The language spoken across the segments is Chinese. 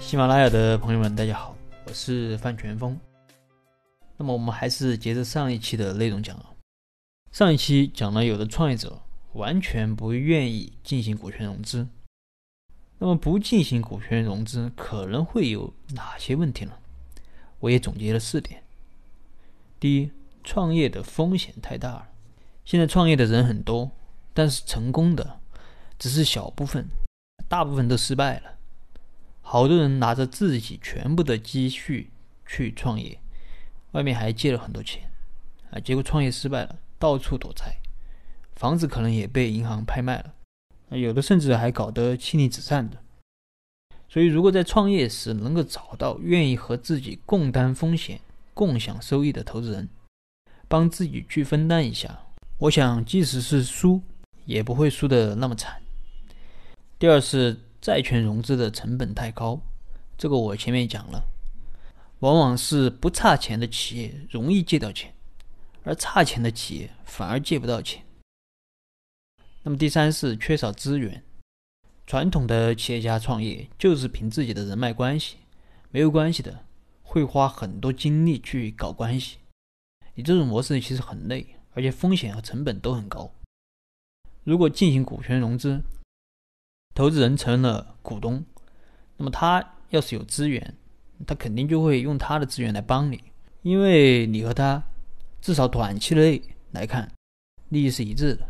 喜马拉雅的朋友们，大家好，我是范全峰。那么我们还是接着上一期的内容讲啊。上一期讲了有的创业者完全不愿意进行股权融资，那么不进行股权融资可能会有哪些问题呢？我也总结了四点。第一，创业的风险太大了。现在创业的人很多，但是成功的只是小部分，大部分都失败了。好多人拿着自己全部的积蓄去创业，外面还借了很多钱，啊，结果创业失败了，到处躲债，房子可能也被银行拍卖了，有的甚至还搞得妻离子散的。所以，如果在创业时能够找到愿意和自己共担风险、共享收益的投资人，帮自己去分担一下，我想即使是输，也不会输得那么惨。第二是。债权融资的成本太高，这个我前面讲了，往往是不差钱的企业容易借到钱，而差钱的企业反而借不到钱。那么第三是缺少资源，传统的企业家创业就是凭自己的人脉关系，没有关系的会花很多精力去搞关系，你这种模式其实很累，而且风险和成本都很高。如果进行股权融资，投资人成了股东，那么他要是有资源，他肯定就会用他的资源来帮你，因为你和他至少短期内来看，利益是一致的。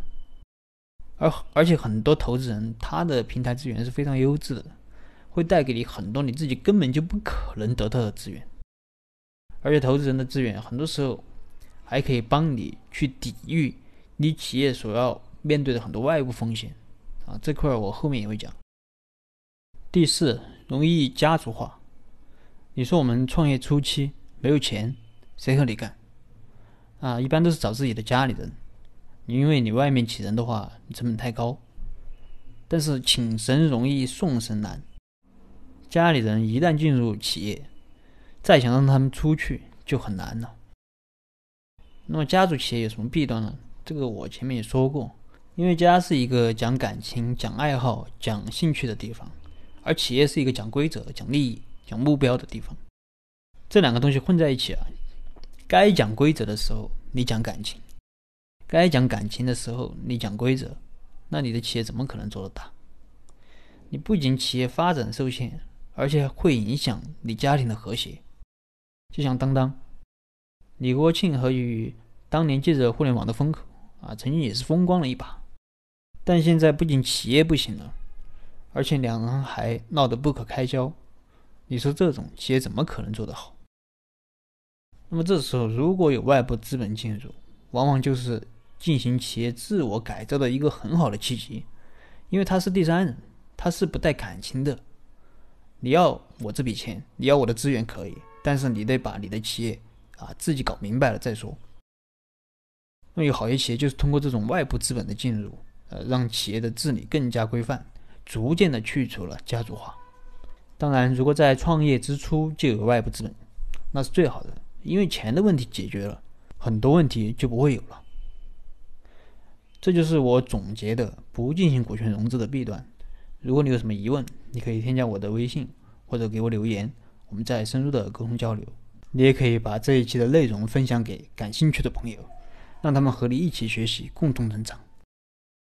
而而且很多投资人他的平台资源是非常优质的，会带给你很多你自己根本就不可能得到的资源。而且投资人的资源很多时候还可以帮你去抵御你企业所要面对的很多外部风险。啊，这块我后面也会讲。第四，容易家族化。你说我们创业初期没有钱，谁和你干？啊，一般都是找自己的家里人，因为你外面请人的话，成本太高。但是请神容易送神难，家里人一旦进入企业，再想让他们出去就很难了。那么家族企业有什么弊端呢？这个我前面也说过。因为家是一个讲感情、讲爱好、讲兴趣的地方，而企业是一个讲规则、讲利益、讲目标的地方。这两个东西混在一起啊，该讲规则的时候你讲感情，该讲感情的时候你讲规则，那你的企业怎么可能做得大？你不仅企业发展受限，而且会影响你家庭的和谐。就像当当、李国庆和与当年借着互联网的风口啊，曾经也是风光了一把。但现在不仅企业不行了，而且两人还闹得不可开交。你说这种企业怎么可能做得好？那么这时候如果有外部资本进入，往往就是进行企业自我改造的一个很好的契机，因为他是第三人，他是不带感情的。你要我这笔钱，你要我的资源可以，但是你得把你的企业啊自己搞明白了再说。那有好些企业就是通过这种外部资本的进入。呃，让企业的治理更加规范，逐渐的去除了家族化。当然，如果在创业之初就有外部资本，那是最好的，因为钱的问题解决了，很多问题就不会有了。这就是我总结的不进行股权融资的弊端。如果你有什么疑问，你可以添加我的微信或者给我留言，我们再深入的沟通交流。你也可以把这一期的内容分享给感兴趣的朋友，让他们和你一起学习，共同成长。